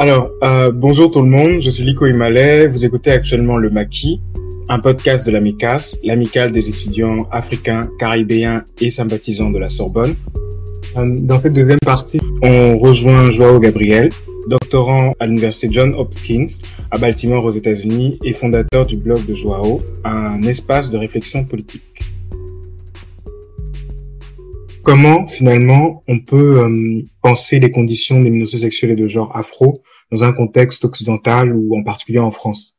Alors, euh, bonjour tout le monde, je suis Liko Imalé, vous écoutez actuellement Le Maquis, un podcast de l'AMICAS, l'amicale des étudiants africains, caribéens et sympathisants de la Sorbonne. Euh, dans cette deuxième partie, on rejoint Joao Gabriel, doctorant à l'université John Hopkins à Baltimore aux États-Unis et fondateur du blog de Joao, un espace de réflexion politique. Comment finalement on peut euh, penser les conditions des minorités sexuelles et de genre afro dans un contexte occidental ou en particulier en France?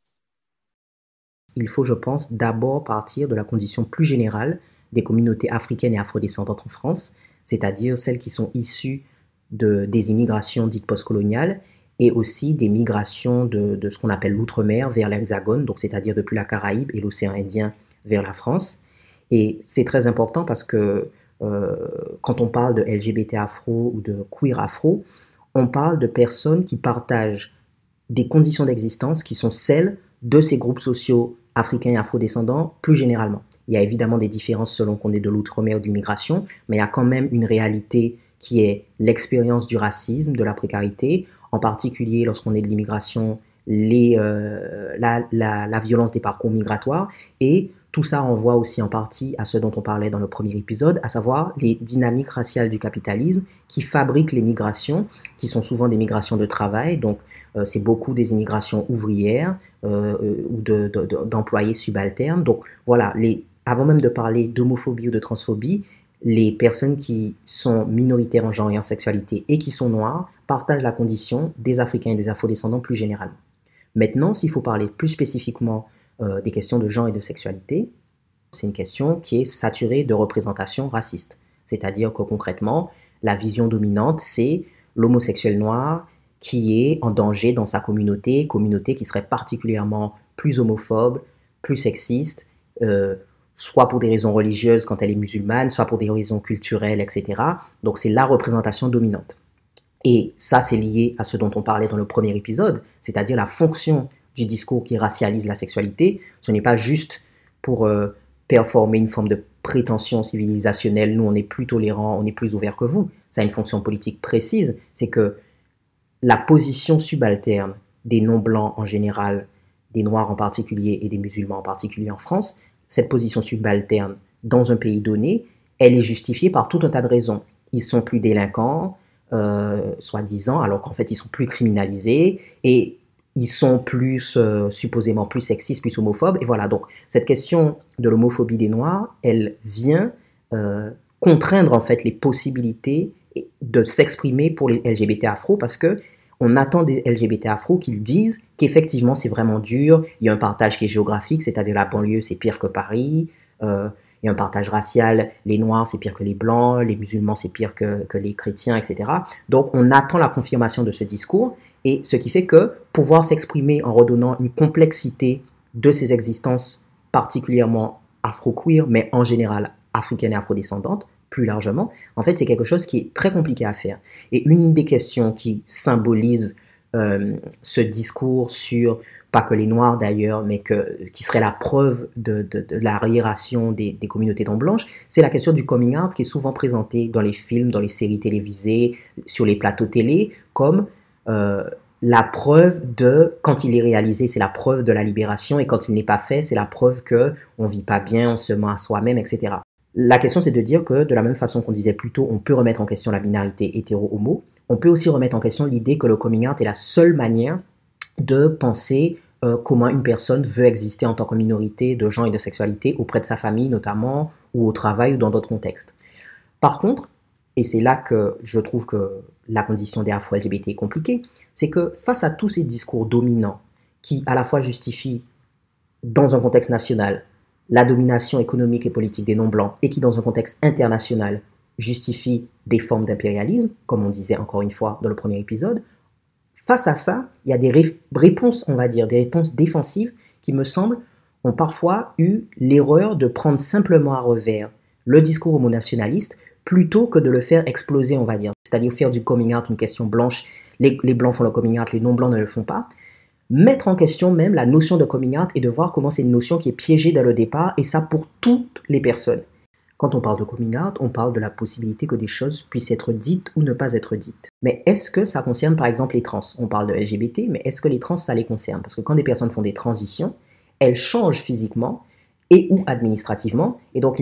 Il faut, je pense, d'abord partir de la condition plus générale des communautés africaines et afrodescendantes en France, c'est-à-dire celles qui sont issues de, des immigrations dites postcoloniales et aussi des migrations de, de ce qu'on appelle l'outre-mer vers l'Hexagone, donc c'est-à-dire depuis la Caraïbe et l'océan Indien vers la France. Et c'est très important parce que quand on parle de LGBT afro ou de queer afro, on parle de personnes qui partagent des conditions d'existence qui sont celles de ces groupes sociaux africains et afrodescendants plus généralement. Il y a évidemment des différences selon qu'on est de l'outre-mer ou de l'immigration, mais il y a quand même une réalité qui est l'expérience du racisme, de la précarité, en particulier lorsqu'on est de l'immigration, euh, la, la, violence des parcours migratoires, et tout ça renvoie aussi en partie à ce dont on parlait dans le premier épisode, à savoir les dynamiques raciales du capitalisme qui fabriquent les migrations, qui sont souvent des migrations de travail, donc euh, c'est beaucoup des immigrations ouvrières euh, ou d'employés subalternes. Donc voilà, les, avant même de parler d'homophobie ou de transphobie, les personnes qui sont minoritaires en genre et en sexualité et qui sont noires partagent la condition des Africains et des Afro-descendants plus généralement. Maintenant, s'il faut parler plus spécifiquement euh, des questions de genre et de sexualité, c'est une question qui est saturée de représentations racistes. C'est-à-dire que concrètement, la vision dominante, c'est l'homosexuel noir qui est en danger dans sa communauté, communauté qui serait particulièrement plus homophobe, plus sexiste, euh, soit pour des raisons religieuses quand elle est musulmane, soit pour des raisons culturelles, etc. Donc c'est la représentation dominante. Et ça, c'est lié à ce dont on parlait dans le premier épisode, c'est-à-dire la fonction du discours qui racialise la sexualité. Ce n'est pas juste pour euh, performer une forme de prétention civilisationnelle, nous on est plus tolérants, on est plus ouvert que vous. Ça a une fonction politique précise, c'est que la position subalterne des non-blancs en général, des noirs en particulier et des musulmans en particulier en France, cette position subalterne dans un pays donné, elle est justifiée par tout un tas de raisons. Ils sont plus délinquants, euh, soi-disant, alors qu'en fait ils sont plus criminalisés et ils sont plus euh, supposément plus sexistes, plus homophobes. Et voilà, donc cette question de l'homophobie des Noirs, elle vient euh, contraindre en fait les possibilités de s'exprimer pour les LGBT afro parce que on attend des LGBT afro qu'ils disent qu'effectivement c'est vraiment dur, il y a un partage qui est géographique, c'est-à-dire la banlieue c'est pire que Paris, euh, il y a un partage racial, les noirs c'est pire que les blancs, les musulmans c'est pire que, que, les chrétiens, etc. Donc on attend la confirmation de ce discours, et ce qui fait que pouvoir s'exprimer en redonnant une complexité de ces existences particulièrement afro-queer, mais en général africaines et afrodescendantes, plus largement, en fait, c'est quelque chose qui est très compliqué à faire. Et une des questions qui symbolise euh, ce discours sur, pas que les Noirs d'ailleurs, mais qui serait la preuve de, de, de des, communautés non blanches, c'est la question du coming out qui est souvent présentée dans les films, dans les séries télévisées, sur les plateaux télé, comme euh, la preuve de, quand il est réalisé, c'est la preuve de la libération, et quand il n'est pas fait, c'est la preuve que on vit pas bien, on se ment à soi-même, etc. La question, c'est de dire que, de la même façon qu'on disait plus tôt, on peut remettre en question la binarité hétéro-homo, on peut aussi remettre en question l'idée que le coming out est la seule manière de penser euh, comment une personne veut exister en tant que minorité de genre et de sexualité auprès de sa famille notamment, ou au travail ou dans d'autres contextes. Par contre, et c'est là que je trouve que la condition des Afro-LGBT est compliquée, c'est que face à tous ces discours dominants qui à la fois justifient dans un contexte national la domination économique et politique des non-blancs et qui, dans un contexte international, justifie des formes d'impérialisme, comme on disait encore une fois dans le premier épisode, face à ça, il y a des réponses, on va dire, des réponses défensives qui me semblent ont parfois eu l'erreur de prendre simplement à revers le discours homonationaliste plutôt que de le faire exploser, on va dire. C'est-à-dire faire du coming out une question blanche. Les, les blancs font le coming out, les non-blancs ne le font pas mettre en question même la notion de coming out et de voir comment c'est une notion qui est piégée dès le départ, et ça pour toutes les personnes. Quand on parle de coming out, on parle de la possibilité que des choses puissent être dites ou ne pas être dites. Mais est-ce que ça concerne par exemple les trans? On parle de LGBT, mais est-ce que les trans, ça les concerne? Parce que quand des personnes font des transitions, elles changent physiquement et ou administrativement, et donc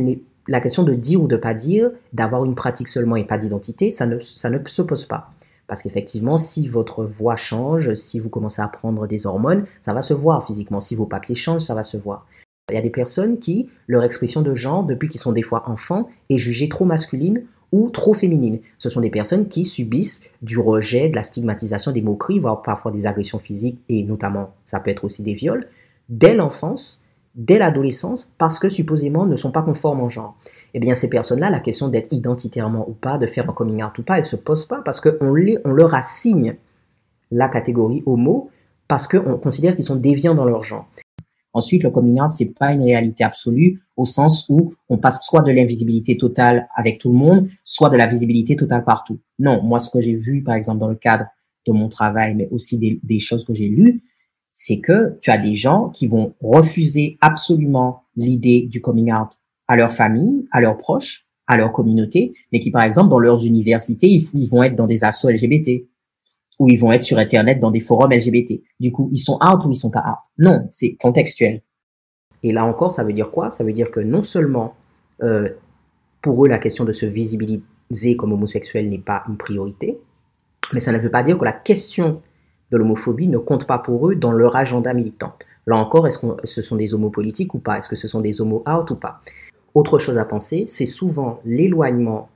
la question de dire ou de pas dire, d'avoir une pratique seulement et pas d'identité, ça ne, ça ne se pose pas. Parce qu'effectivement, si votre voix change, si vous commencez à prendre des hormones, ça va se voir physiquement. Si vos papiers changent, ça va se voir. Il y a des personnes qui, leur expression de genre, depuis qu'ils sont des fois enfants, est jugée trop masculine ou trop féminine. Ce sont des personnes qui subissent du rejet, de la stigmatisation, des moqueries, voire parfois des agressions physiques, et notamment, ça peut être aussi des viols, dès l'enfance, dès l'adolescence, parce que supposément ne sont pas conformes en genre. Eh bien, ces personnes-là, la question d'être identitairement ou pas, de faire un coming out ou pas, elle ne se pose pas parce qu'on on leur assigne la catégorie homo parce qu'on considère qu'ils sont déviants dans leur genre. Ensuite, le coming out, c'est pas une réalité absolue au sens où on passe soit de l'invisibilité totale avec tout le monde, soit de la visibilité totale partout. Non, moi, ce que j'ai vu, par exemple, dans le cadre de mon travail, mais aussi des, des choses que j'ai lues, c'est que tu as des gens qui vont refuser absolument l'idée du coming out à leur famille, à leurs proches, à leur communauté, mais qui, par exemple, dans leurs universités, ils, vont être dans des assos LGBT ou ils vont être sur Internet dans des forums LGBT. Du coup, ils sont out ou ils sont pas out? Non, c'est contextuel. Et là encore, ça veut dire quoi? Ça veut dire que non seulement euh, pour eux, la question de se visibiliser comme homosexuel n'est pas une priorité, mais ça ne veut pas dire que la question de l'homophobie ne compte pas pour eux dans leur agenda militant. Là encore, est-ce que ce sont des homos politiques ou pas? Est-ce que ce sont des homos out ou pas? Autre chose à penser, c'est souvent l'éloignement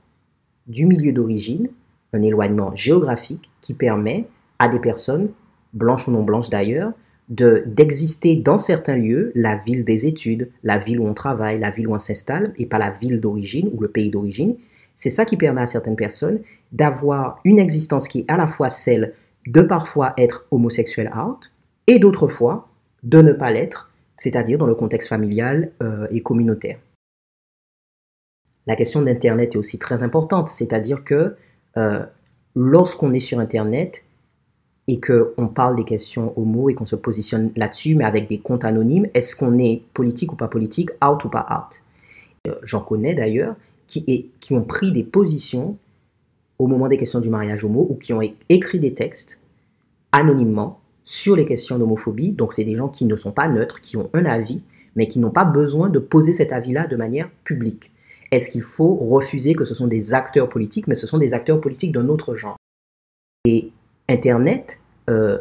du milieu d'origine un éloignement géographique qui permet à des personnes, blanches ou non blanches d'ailleurs, de d'exister dans certains lieux, la ville des études, la ville où on travaille, la ville où on s'installe, et pas la ville d'origine ou le pays d'origine. C'est ça qui permet à certaines personnes d'avoir une existence qui est à la fois celle de parfois être homosexuel out, et d'autres fois de ne pas l'être, c'est-à-dire dans le contexte familial euh, et communautaire. La question d'Internet est aussi très importante, c'est-à-dire que euh, lorsqu'on est sur Internet et qu'on parle des questions homo et qu'on se positionne là-dessus, mais avec des comptes anonymes, est-ce qu'on est politique ou pas politique, out ou pas out euh, J'en connais d'ailleurs qui, qui ont pris des positions au moment des questions du mariage homo ou qui ont écrit des textes anonymement sur les questions d'homophobie. Donc c'est des gens qui ne sont pas neutres, qui ont un avis, mais qui n'ont pas besoin de poser cet avis-là de manière publique. Est-ce qu'il faut refuser que ce sont des acteurs politiques, mais ce sont des acteurs politiques d'un autre genre Et Internet euh,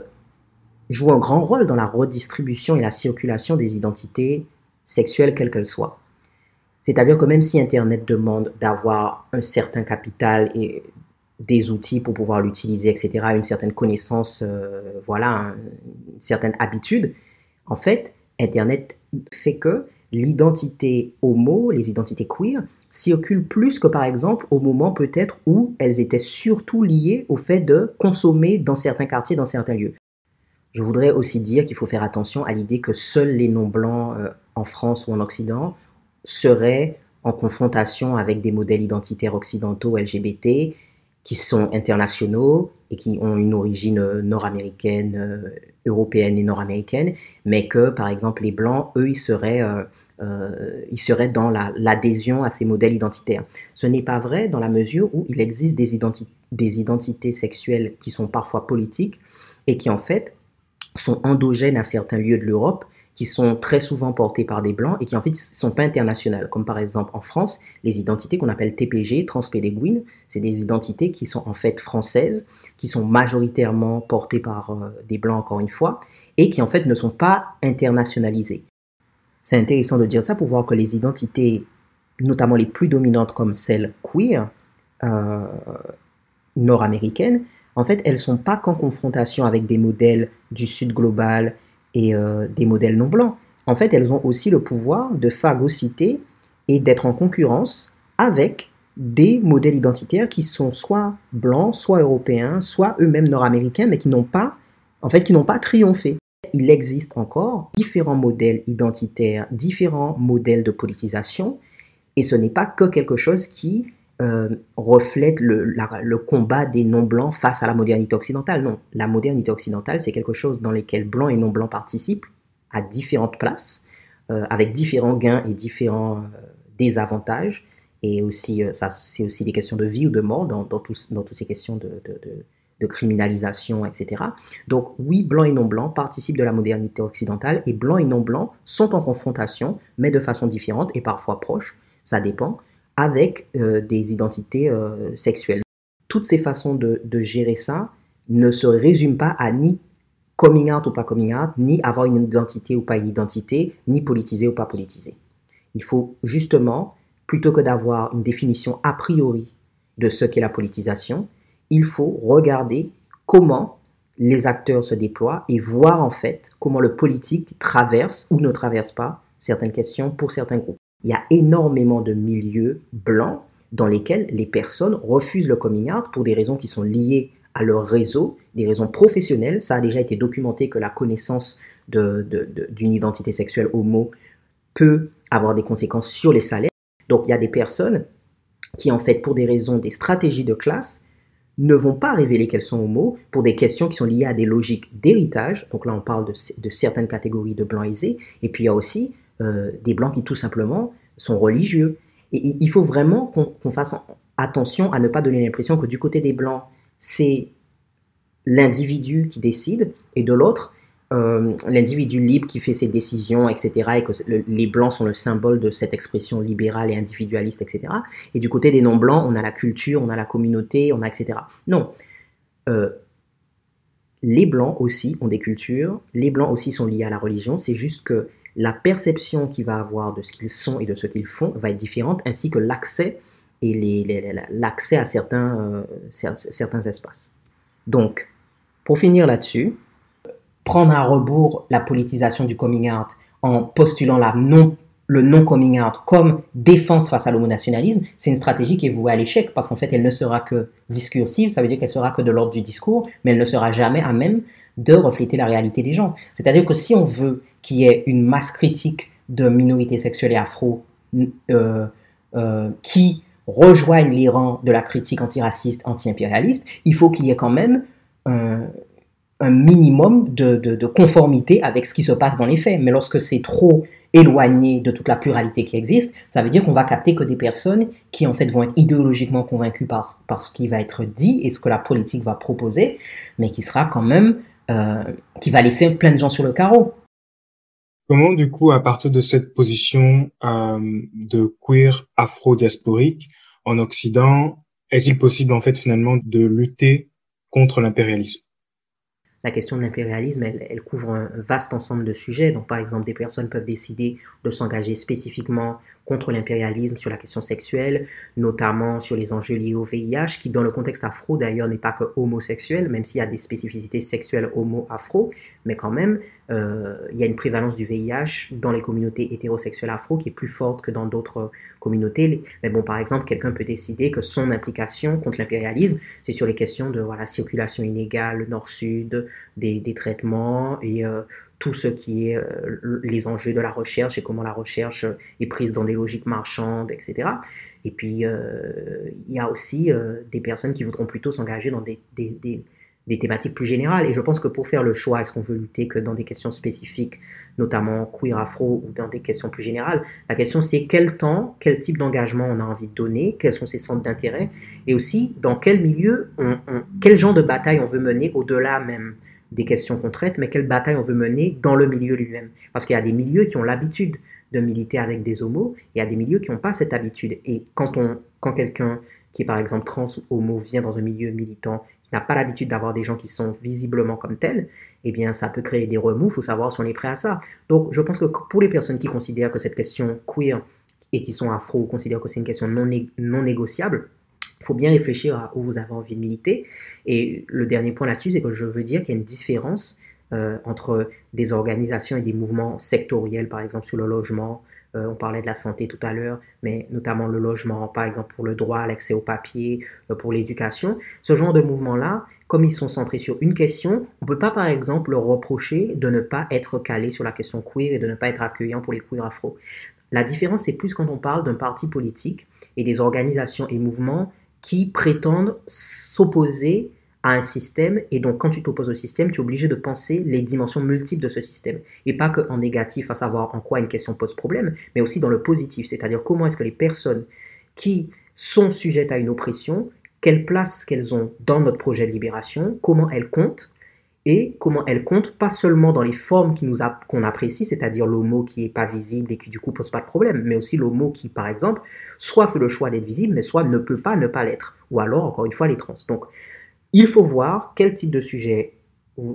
joue un grand rôle dans la redistribution et la circulation des identités sexuelles, quelles qu'elles soient. C'est-à-dire que même si Internet demande d'avoir un certain capital et des outils pour pouvoir l'utiliser, etc., une certaine connaissance, euh, voilà, une certaine habitude, en fait, Internet fait que l'identité homo, les identités queer, circulent plus que par exemple au moment peut-être où elles étaient surtout liées au fait de consommer dans certains quartiers, dans certains lieux. Je voudrais aussi dire qu'il faut faire attention à l'idée que seuls les non-blancs euh, en France ou en Occident seraient en confrontation avec des modèles identitaires occidentaux LGBT qui sont internationaux et qui ont une origine euh, nord-américaine, euh, européenne et nord-américaine, mais que par exemple les blancs, eux, ils seraient euh, il serait dans l'adhésion à ces modèles identitaires. Ce n'est pas vrai dans la mesure où il existe des, des identités sexuelles qui sont parfois politiques et qui en fait sont endogènes à certains lieux de l'Europe qui sont très souvent portées par des blancs et qui en fait ne sont pas internationales. Comme par exemple en France, les identités qu'on appelle TPG, transpédéguines, c'est des identités qui sont en fait françaises, qui sont majoritairement portées par euh, des blancs encore une fois, et qui en fait ne sont pas internationalisées. C'est intéressant de dire ça pour voir que les identités, notamment les plus dominantes comme celles queer, euh, nord-américaines, en fait, elles ne sont pas qu'en confrontation avec des modèles du Sud global et euh, des modèles non blancs. En fait, elles ont aussi le pouvoir de phagocyter et d'être en concurrence avec des modèles identitaires qui sont soit blancs, soit européens, soit eux-mêmes nord-américains, mais qui n'ont pas, en fait, qui n'ont pas triomphé il existe encore différents modèles identitaires, différents modèles de politisation, et ce n'est pas que quelque chose qui euh, reflète le, combat des non-blancs face à la modernité occidentale. Non, la modernité occidentale, c'est quelque chose dans lequel blancs et non-blancs participent à différentes places, euh, avec différents gains et différents euh, désavantages, et aussi, ça, c'est aussi des questions de vie ou de mort dans, toutes ces questions de, de, criminalisation, etc. Donc oui, blanc et non blanc participent de la modernité occidentale et blanc et non blanc sont en confrontation, mais de façon différente et parfois proche, ça dépend, avec des identités sexuelles. Toutes ces façons de, de gérer ça ne se résument pas à ni coming out ou pas coming out, ni avoir une identité ou pas une identité, ni politiser ou pas politiser. Il faut justement, plutôt que d'avoir une définition a priori de ce qu'est la politisation, il faut regarder comment les acteurs se déploient et voir en fait comment le politique traverse ou ne traverse pas certaines questions pour certains groupes. Il y a énormément de milieux blancs dans lesquels les personnes refusent le coming out pour des raisons qui sont liées à leur réseau, des raisons professionnelles. Ça a déjà été documenté que la connaissance d'une identité sexuelle homo peut avoir des conséquences sur les salaires. Donc il y a des personnes qui, en fait, pour des raisons, des stratégies de classe, ne vont pas révéler qu'elles sont homo pour des questions qui sont liées à des logiques d'héritage. Donc là, on parle de, certaines catégories de blancs aisés. Et puis il y a aussi euh, des blancs qui tout simplement sont religieux. Et il faut vraiment qu'on fasse attention à ne pas donner l'impression que du côté des blancs, c'est l'individu qui décide, et de l'autre, euh, l'individu libre qui fait ses décisions, etc., et que les blancs sont le symbole de cette expression libérale et individualiste, etc. Et du côté des non-blancs, on a la culture, on a la communauté, on a etc. Non. Euh, les blancs aussi ont des cultures, les blancs aussi sont liés à la religion, c'est juste que la perception qu'il va avoir de ce qu'ils sont et de ce qu'ils font va être différente, ainsi que l'accès et l'accès à certains, euh, certains espaces. Donc, pour finir là-dessus, prendre à rebours la politisation du coming out en postulant le non-coming out comme défense face à l'homonationalisme, c'est une stratégie qui est vouée à l'échec parce qu'en fait, elle ne sera que discursive, ça veut dire qu'elle sera que de l'ordre du discours, mais elle ne sera jamais à même de refléter la réalité des gens. C'est-à-dire que si on veut qu'il y ait une masse critique de minorités sexuelles et afro euh, euh, qui rejoignent les rangs de la critique antiraciste, anti-impérialiste, il faut qu'il y ait quand même un, minimum de, conformité avec ce qui se passe dans les faits. Mais lorsque c'est trop éloigné de toute la pluralité qui existe, ça veut dire qu'on va capter que des personnes qui en fait vont être idéologiquement convaincues par, par ce qui va être dit et ce que la politique va proposer, mais qui sera quand même, euh, qui va laisser plein de gens sur le carreau. Comment, du coup, à partir de cette position euh, de queer afro-diasporique en Occident, est-il possible, en fait, finalement, de lutter contre l'impérialisme? La question de l'impérialisme, elle, couvre un vaste ensemble de sujets. Donc, par exemple, des personnes peuvent décider de s'engager spécifiquement contre l'impérialisme sur la question sexuelle, notamment sur les enjeux liés au VIH, qui dans le contexte afro d'ailleurs n'est pas que homosexuel, même s'il y a des spécificités sexuelles homo-afro, mais quand même, euh, il y a une prévalence du VIH dans les communautés hétérosexuelles afro qui est plus forte que dans d'autres communautés. Mais bon, par exemple, quelqu'un peut décider que son implication contre l'impérialisme, c'est sur les questions de voilà, circulation inégale, nord-sud, des, des, traitements et euh, tout ce qui est euh, les enjeux de la recherche et comment la recherche est prise dans des logiques marchandes, etc. Et puis, il y a aussi des personnes qui voudront plutôt s'engager dans des, thématiques plus générales. Et je pense que pour faire le choix, est-ce qu'on veut lutter que dans des questions spécifiques, notamment queer afro, ou dans des questions plus générales, la question c'est quel temps, quel type d'engagement on a envie de donner, quels sont ses centres d'intérêt, et aussi dans quel milieu, on, quel genre de bataille on veut mener au-delà même des questions qu'on traite, mais quelle bataille on veut mener dans le milieu lui-même. Parce qu'il y a des milieux qui ont l'habitude de militer avec des homos, et il y a des milieux qui n'ont pas cette habitude. Et quand, on, quand quelqu'un qui est par exemple trans ou homo vient dans un milieu militant, n'a pas l'habitude d'avoir des gens qui sont visiblement comme tels, eh bien ça peut créer des remous, il faut savoir si on est prêt à ça. Donc je pense que pour les personnes qui considèrent que cette question queer et qui sont afro considèrent que c'est une question non, non négociable, il faut bien réfléchir à où vous avez envie de militer. Et le dernier point là-dessus, c'est que je veux dire qu'il y a une différence euh, entre des organisations et des mouvements sectoriels, par exemple sur le logement. Euh, on parlait de la santé tout à l'heure, mais notamment le logement, par exemple pour le droit l'accès au papier, euh, pour l'éducation. Ce genre de mouvements-là, comme ils sont centrés sur une question, on ne peut pas, par exemple, leur reprocher de ne pas être calé sur la question queer et de ne pas être accueillant pour les queer afro. La différence, c'est plus quand on parle d'un parti politique et des organisations et mouvements qui prétendent s'opposer à un système. Et donc, quand tu t'opposes au système, tu es obligé de penser les dimensions multiples de ce système. Et pas qu'en négatif, à savoir en quoi une question pose problème, mais aussi dans le positif, c'est-à-dire comment est-ce que les personnes qui sont sujettes à une oppression, quelle place qu'elles ont dans notre projet de libération, comment elles comptent, et comment elles comptent pas seulement dans les formes qu'on apprécie, c'est-à-dire l'homo qui est pas visible et qui du coup pose pas de problème, mais aussi l'homo qui, par exemple, soit fait le choix d'être visible, mais soit ne peut pas ne pas l'être, ou alors encore une fois les trans. Donc, il faut voir quel type de sujet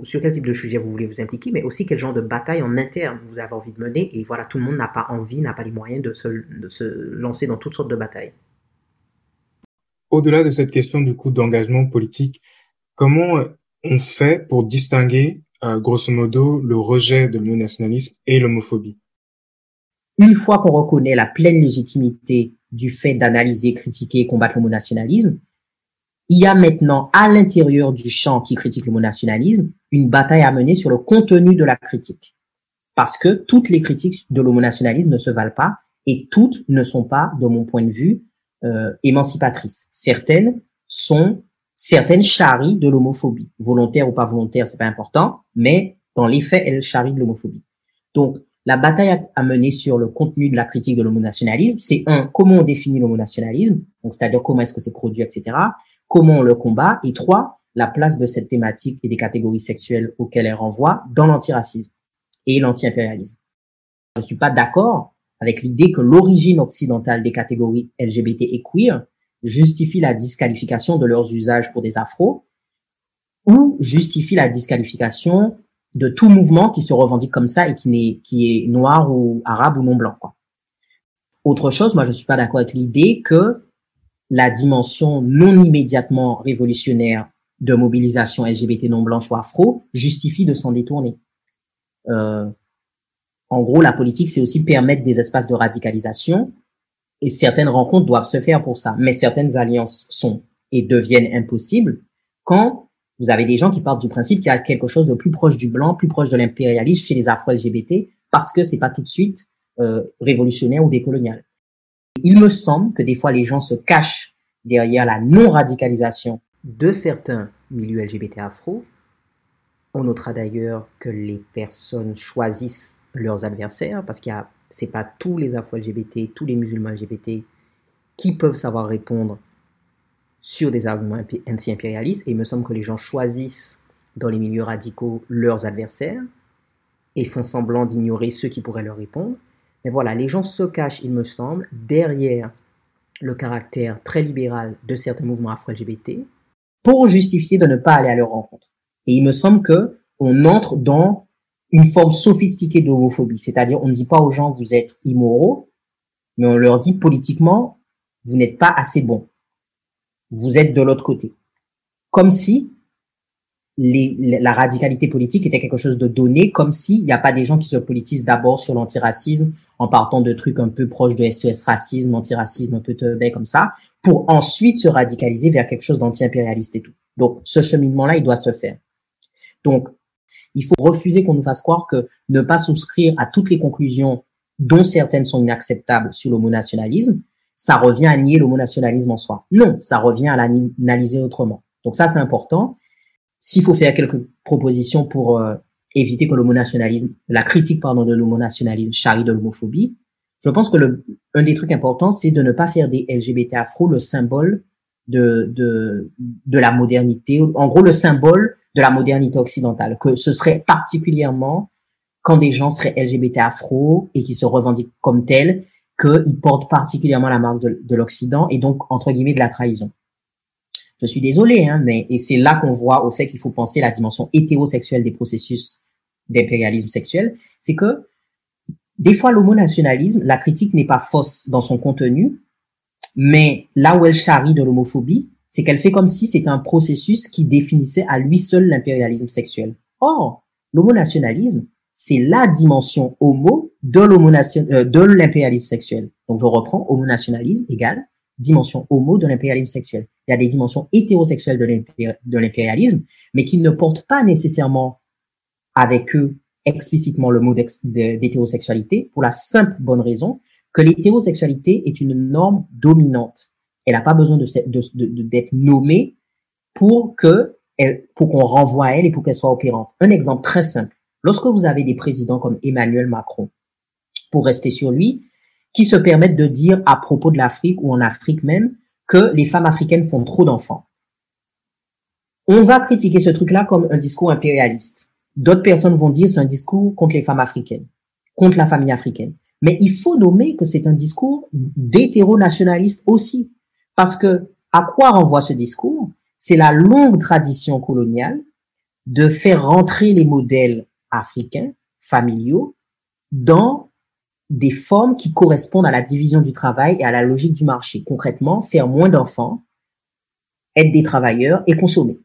sur quel type de sujet vous voulez vous impliquer, mais aussi quel genre de bataille en interne vous avez envie de mener. Et voilà, tout le monde n'a pas envie, n'a pas les moyens de se, de se lancer dans toutes sortes de batailles. Au-delà de cette question du coup d'engagement politique, comment on fait pour distinguer, euh, grosso modo, le rejet de l'homonationalisme et l'homophobie? Une fois qu'on reconnaît la pleine légitimité du fait d'analyser, critiquer et combattre l'homonationalisme, il y a maintenant à l'intérieur du champ qui critique l'homonationalisme une bataille à mener sur le contenu de la critique. Parce que toutes les critiques de l'homonationalisme ne se valent pas et toutes ne sont pas, de mon point de vue, euh, émancipatrices. Certaines sont certaines charrient de l'homophobie, volontaire ou pas volontaire, c'est pas important, mais dans les faits, elles charrient de l'homophobie. Donc, la bataille à mener sur le contenu de la critique de l'homonationalisme, c'est un, comment on définit l'homonationalisme, donc c'est-à-dire comment est-ce que c'est produit, etc comment on le combat, et trois, la place de cette thématique et des catégories sexuelles auxquelles elle renvoie dans l'antiracisme et l'anti-impérialisme. Je ne suis pas d'accord avec l'idée que l'origine occidentale des catégories LGBT et queer justifie la disqualification de leurs usages pour des afros ou justifie la disqualification de tout mouvement qui se revendique comme ça et qui, est, qui est noir ou arabe ou non blanc. Quoi. Autre chose, moi je suis pas d'accord avec l'idée que la dimension non immédiatement révolutionnaire de mobilisation LGBT non blanche ou afro justifie de s'en détourner. Euh, en gros, la politique, c'est aussi permettre des espaces de radicalisation et certaines rencontres doivent se faire pour ça. Mais certaines alliances sont et deviennent impossibles quand vous avez des gens qui partent du principe qu'il y a quelque chose de plus proche du blanc, plus proche de l'impérialisme chez les afro-LGBT parce que c'est pas tout de suite euh, révolutionnaire ou décolonial. Il me semble que des fois les gens se cachent derrière la non-radicalisation de certains milieux LGBT afro. On notera d'ailleurs que les personnes choisissent leurs adversaires parce qu'il y a c'est pas tous les afro-LGBT, tous les musulmans LGBT qui peuvent savoir répondre sur des arguments anti-impérialistes et il me semble que les gens choisissent dans les milieux radicaux leurs adversaires et font semblant d'ignorer ceux qui pourraient leur répondre. Mais voilà, les gens se cachent, il me semble, derrière le caractère très libéral de certains mouvements afro-LGBT pour justifier de ne pas aller à leur rencontre. Et il me semble que on entre dans une forme sophistiquée d'homophobie, c'est-à-dire on ne dit pas aux gens vous êtes immoraux, mais on leur dit politiquement vous n'êtes pas assez bon, vous êtes de l'autre côté, comme si la radicalité politique était quelque chose de donné, comme s'il n'y a pas des gens qui se politisent d'abord sur l'antiracisme en partant de trucs un peu proches de SES racisme, antiracisme, un peu teubé comme ça, pour ensuite se radicaliser vers quelque chose d'anti-impérialiste et tout. Donc, ce cheminement-là, il doit se faire. Donc, il faut refuser qu'on nous fasse croire que ne pas souscrire à toutes les conclusions dont certaines sont inacceptables sur l'homonationalisme, ça revient à nier l'homonationalisme en soi. Non, ça revient à l'analyser autrement. Donc ça, c'est important s'il faut faire quelques propositions pour euh, éviter que l'homonationalisme, la critique pardon de l'homonationalisme charrie de l'homophobie, je pense que le, un des trucs importants, c'est de ne pas faire des LGBT afro le symbole de, de, la modernité, en gros le symbole de la modernité occidentale, que ce serait particulièrement quand des gens seraient LGBT afro et qui se revendiquent comme tels, qu'ils portent particulièrement la marque de, de l'Occident et donc, entre guillemets, de la trahison. Je suis désolé, hein, mais et c'est là qu'on voit au fait qu'il faut penser la dimension hétérosexuelle des processus d'impérialisme sexuel, c'est que des fois l'homonationalisme, la critique n'est pas fausse dans son contenu, mais là où elle charrie de l'homophobie, c'est qu'elle fait comme si c'était un processus qui définissait à lui seul l'impérialisme sexuel. Or, l'homonationalisme, c'est la dimension homo de euh, l'impérialisme sexuel. Donc je reprends, homonationalisme égale dimension homo de l'impérialisme sexuel. Il y a des dimensions hétérosexuelles de l'impérialisme, mais qui ne portent pas nécessairement avec eux explicitement le mot d'hétérosexualité pour la simple bonne raison que l'hétérosexualité est une norme dominante. Elle n'a pas besoin d'être de, nommée pour que pour qu'on renvoie à elle et pour qu'elle soit opérante. Un exemple très simple. Lorsque vous avez des présidents comme Emmanuel Macron, pour rester sur lui, qui se permettent de dire à propos de l'Afrique ou en Afrique même que les femmes africaines font trop d'enfants. On va critiquer ce truc-là comme un discours impérialiste. D'autres personnes vont dire c'est un discours contre les femmes africaines, contre la famille africaine. Mais il faut nommer que c'est un discours d'hétéro-nationaliste aussi. Parce que à quoi renvoie ce discours? C'est la longue tradition coloniale de faire rentrer les modèles africains, familiaux, dans des formes qui correspondent à la division du travail et à la logique du marché. Concrètement, faire moins d'enfants, être des travailleurs et consommer.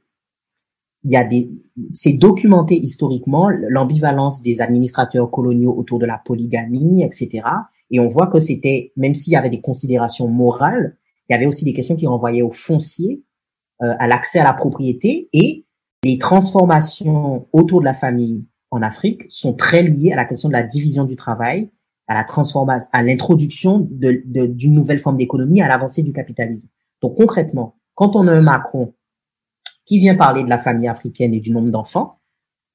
Il y a des, c'est documenté historiquement l'ambivalence des administrateurs coloniaux autour de la polygamie, etc. Et on voit que c'était, même s'il y avait des considérations morales, il y avait aussi des questions qui renvoyaient au foncier, euh, à l'accès à la propriété et les transformations autour de la famille en Afrique sont très liées à la question de la division du travail à la transformation, à l'introduction d'une de, nouvelle forme d'économie, à l'avancée du capitalisme. Donc concrètement, quand on a un Macron qui vient parler de la famille africaine et du nombre d'enfants,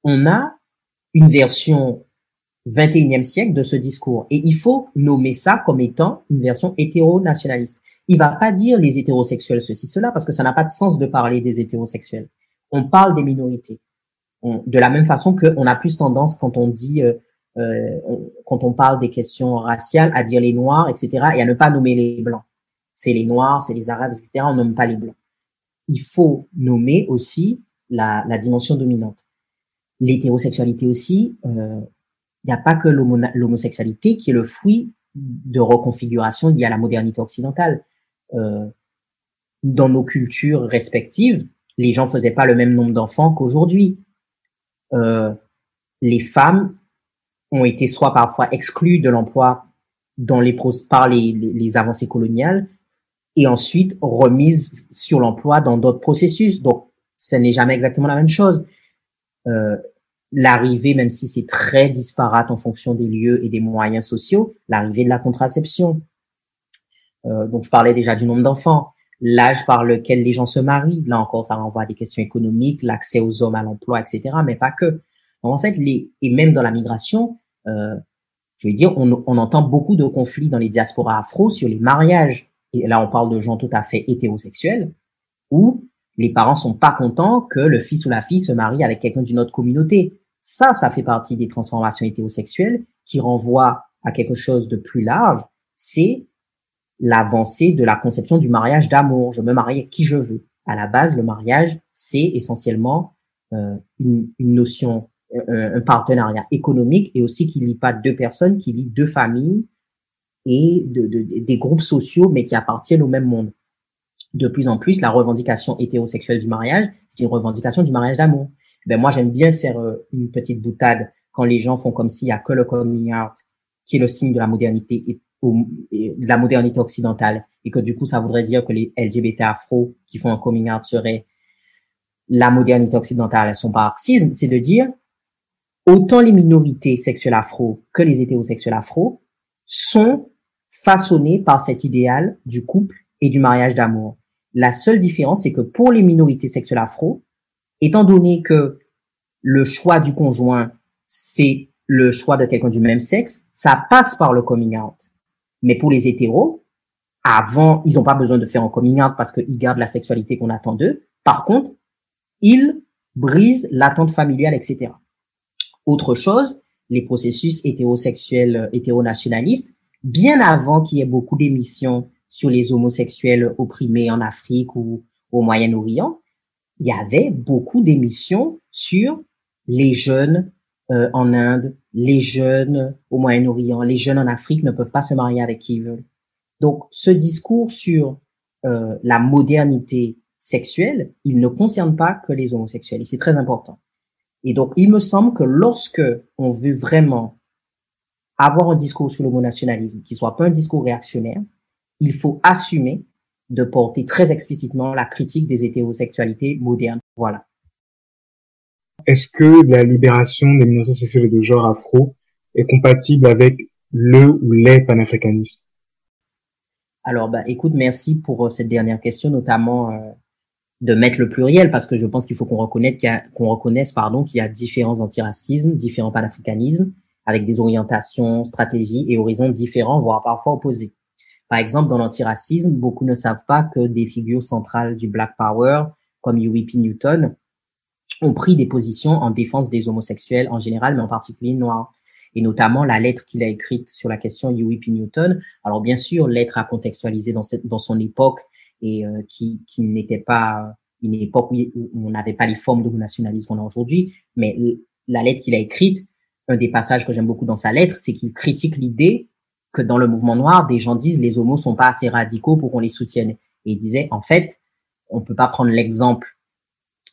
on a une version 21e siècle de ce discours. Et il faut nommer ça comme étant une version hétéro-nationaliste. Il va pas dire les hétérosexuels ceci, cela, parce que ça n'a pas de sens de parler des hétérosexuels. On parle des minorités. de la même façon qu'on a plus tendance quand on dit euh, quand on parle des questions raciales, à dire les noirs, etc., et à ne pas nommer les blancs. C'est les noirs, c'est les arabes, etc., on nomme pas les blancs. Il faut nommer aussi la, dimension dominante. L'hétérosexualité aussi, il euh, n'y a pas que l'homosexualité qui est le fruit de reconfiguration liée à la modernité occidentale. Euh, dans nos cultures respectives, les gens faisaient pas le même nombre d'enfants qu'aujourd'hui. Euh, les femmes ont été soit parfois exclus de l'emploi dans les par les, les, avancées coloniales et ensuite remises sur l'emploi dans d'autres processus. Donc, ce n'est jamais exactement la même chose. Euh, l'arrivée, même si c'est très disparate en fonction des lieux et des moyens sociaux, l'arrivée de la contraception. Euh, donc, je parlais déjà du nombre d'enfants, l'âge par lequel les gens se marient. Là encore, ça renvoie à des questions économiques, l'accès aux hommes à l'emploi, etc. Mais pas que en fait, les, et même dans la migration, euh, je veux dire, on, on, entend beaucoup de conflits dans les diasporas afro sur les mariages. Et là, on parle de gens tout à fait hétérosexuels, où les parents sont pas contents que le fils ou la fille se marie avec quelqu'un d'une autre communauté. Ça, ça fait partie des transformations hétérosexuelles qui renvoient à quelque chose de plus large. C'est l'avancée de la conception du mariage d'amour. Je me marie avec qui je veux. À la base, le mariage, c'est essentiellement euh, une, une, notion un partenariat économique et aussi qui lie pas deux personnes, qui lie deux familles et de, de, des groupes sociaux, mais qui appartiennent au même monde. De plus en plus, la revendication hétérosexuelle du mariage, c'est une revendication du mariage d'amour. Ben moi, j'aime bien faire euh, une petite boutade quand les gens font comme s'il y a que le coming out qui est le signe de la modernité et, de la modernité occidentale et que du coup, ça voudrait dire que les LGBT afro qui font un coming out seraient la modernité occidentale, elles sont marxisme, c'est de dire autant les minorités sexuelles afro que les hétérosexuels afro sont façonnés par cet idéal du couple et du mariage d'amour. La seule différence, c'est que pour les minorités sexuelles afro, étant donné que le choix du conjoint, c'est le choix de quelqu'un du même sexe, ça passe par le coming out. Mais pour les hétéros, avant, ils n'ont pas besoin de faire un coming out parce qu'ils gardent la sexualité qu'on attend d'eux. Par contre, ils brisent l'attente familiale, etc. Autre chose, les processus hétérosexuels, euh, hétéronationalistes, bien avant qu'il y ait beaucoup d'émissions sur les homosexuels opprimés en Afrique ou au Moyen-Orient, il y avait beaucoup d'émissions sur les jeunes euh, en Inde, les jeunes au Moyen-Orient, les jeunes en Afrique ne peuvent pas se marier avec qui ils veulent. Donc ce discours sur euh, la modernité sexuelle, il ne concerne pas que les homosexuels et c'est très important. Et donc, il me semble que lorsque on veut vraiment avoir un discours sur l'homonationalisme qui soit pas un discours réactionnaire, il faut assumer de porter très explicitement la critique des hétérosexualités modernes. Voilà. Est-ce que la libération des minorités sexuelles de genre afro est compatible avec le ou les panafricanismes? Alors, bah, écoute, merci pour euh, cette dernière question, notamment euh, de mettre le pluriel parce que je pense qu'il faut qu'on reconnaisse qu'il y a, qu'on reconnaisse pardon qu'il y a différents antiracismes, différents panafricanismes avec des orientations, stratégies et horizons différents, voire parfois opposés. Par exemple, dans l'antiracisme, beaucoup ne savent pas que des figures centrales du Black Power, comme P. Newton, ont pris des positions en défense des homosexuels en général, mais en particulier noirs. Et notamment la lettre qu'il a écrite sur la question P. Newton. Alors bien sûr, lettre à contextualiser dans, cette, dans son époque et euh, qui, qui n'était pas une époque où on n'avait pas les formes de nationalisme qu'on a aujourd'hui, mais la lettre qu'il a écrite un des passages que j'aime beaucoup dans sa lettre, c'est qu'il critique l'idée que dans le mouvement noir, des gens disent les homos sont pas assez radicaux pour qu'on les soutienne. Et il disait, en fait, on peut pas prendre l'exemple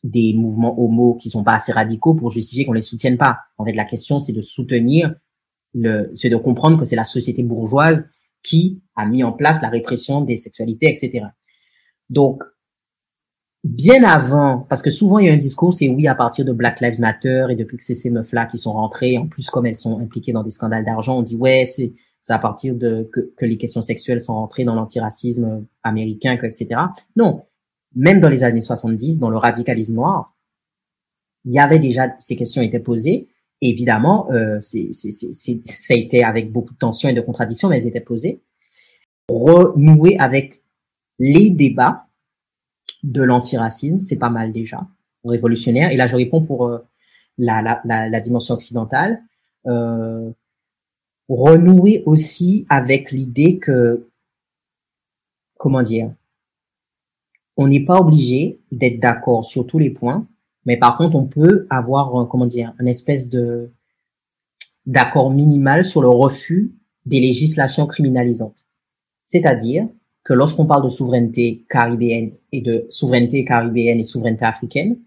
des mouvements homos qui sont pas assez radicaux pour justifier qu'on les soutienne pas. En fait, la question, c'est de soutenir le, c'est de comprendre que c'est la société bourgeoise qui a mis en place la répression des sexualités, etc. Donc, bien avant, parce que souvent il y a un discours, c'est oui, à partir de Black Lives Matter et depuis que c'est ces meufs-là qui sont rentrées, en plus comme elles sont impliquées dans des scandales d'argent, on dit ouais, c'est à partir de que, que, les questions sexuelles sont rentrées dans l'antiracisme américain, etc. Non, même dans les années 70, dans le radicalisme noir, il y avait déjà ces questions étaient posées. évidemment, euh, c'est, ça a été avec beaucoup de tensions et de contradictions, mais elles étaient posées. Renouer avec les débats de l'antiracisme, c'est pas mal déjà, révolutionnaire. Et là, je réponds pour euh, la, dimension occidentale. Euh, renouer aussi avec l'idée que, comment dire, on n'est pas obligé d'être d'accord sur tous les points, mais par contre, on peut avoir, euh, comment dire, une espèce de d'accord minimal sur le refus des législations criminalisantes. C'est-à-dire, que lorsqu'on parle de souveraineté caribéenne et de souveraineté caribéenne et souveraineté africaine,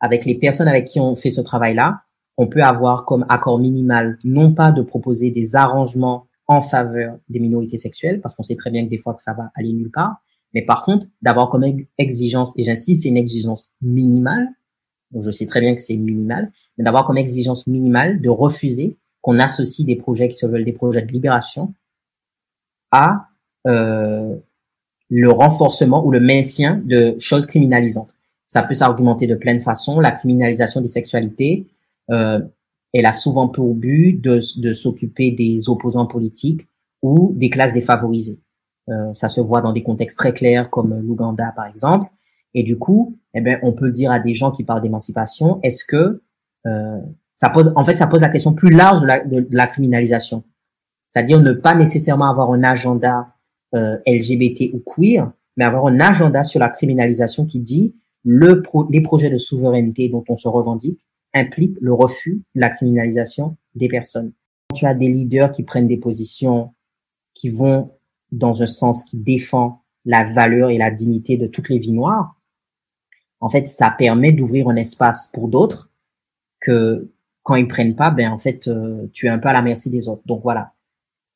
avec les personnes avec qui on fait ce travail-là, on peut avoir comme accord minimal non pas de proposer des arrangements en faveur des minorités sexuelles, parce qu'on sait très bien que des fois que ça va aller nulle part, mais par contre d'avoir comme exigence, et j'insiste, c'est une exigence minimale, donc je sais très bien que c'est minimal, mais d'avoir comme exigence minimale de refuser qu'on associe des projets qui se veulent des projets de libération à le renforcement ou le maintien de choses criminalisantes. Ça peut s'argumenter de plein de façons. La criminalisation des sexualités, euh, elle a souvent pour but de, de s'occuper des opposants politiques ou des classes défavorisées. Euh, ça se voit dans des contextes très clairs comme l'Ouganda par exemple. Et du coup, eh ben, on peut dire à des gens qui parlent d'émancipation, est-ce que euh, ça pose, en fait, ça pose la question plus large de la, de la criminalisation, c'est-à-dire ne pas nécessairement avoir un agenda euh, LGBT ou queer, mais avoir un agenda sur la criminalisation qui dit le les projets de souveraineté dont on se revendique impliquent le refus de la criminalisation des personnes. Quand tu as des leaders qui prennent des positions qui vont dans un sens qui défend la valeur et la dignité de toutes les vies noires, en fait, ça permet d'ouvrir un espace pour d'autres que quand ils prennent pas, ben en fait, euh, tu es un peu à la merci des autres. Donc voilà,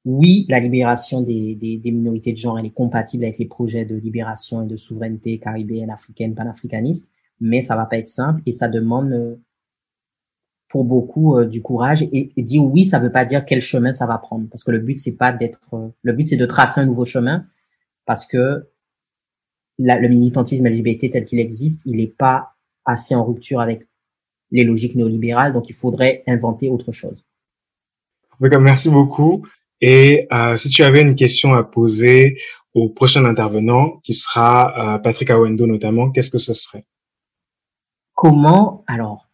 oui, la libération des, des, des, minorités de genre, elle est compatible avec les projets de libération et de souveraineté caribéenne, africaine, panafricaniste, mais ça va pas être simple et ça demande euh, pour beaucoup euh, du courage et, dire oui, ça veut pas dire quel chemin ça va prendre, parce que le but c'est pas d'être, euh, le but c'est de tracer un nouveau chemin, parce que le militantisme LGBT tel qu'il existe, il n'est pas assez en rupture avec les logiques néolibérales, donc il faudrait inventer autre chose. Merci beaucoup. Et euh, si tu avais une question à poser au prochain intervenant, qui sera euh, Patrick Awendo notamment, qu'est-ce que ce serait? Comment Alors,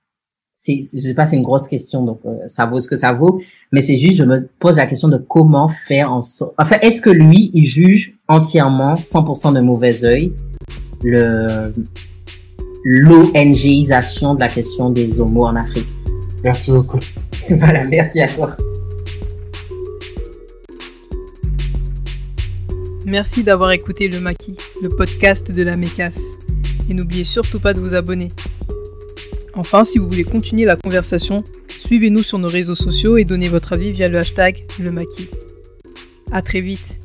c'est, je sais pas, c'est une grosse question, donc euh, ça vaut ce que ça vaut. Mais c'est juste, je me pose la question de comment faire en sorte. Enfin, est-ce que lui, il juge entièrement, 100% de mauvais œil, le l'ONGisation de la question des homos en Afrique? Merci beaucoup. voilà, merci à toi. Merci d'avoir écouté Le Maquis, le podcast de la Mécasse. Et n'oubliez surtout pas de vous abonner. Enfin, si vous voulez continuer la conversation, suivez-nous sur nos réseaux sociaux et donnez votre avis via le hashtag Le Maquis. À très vite.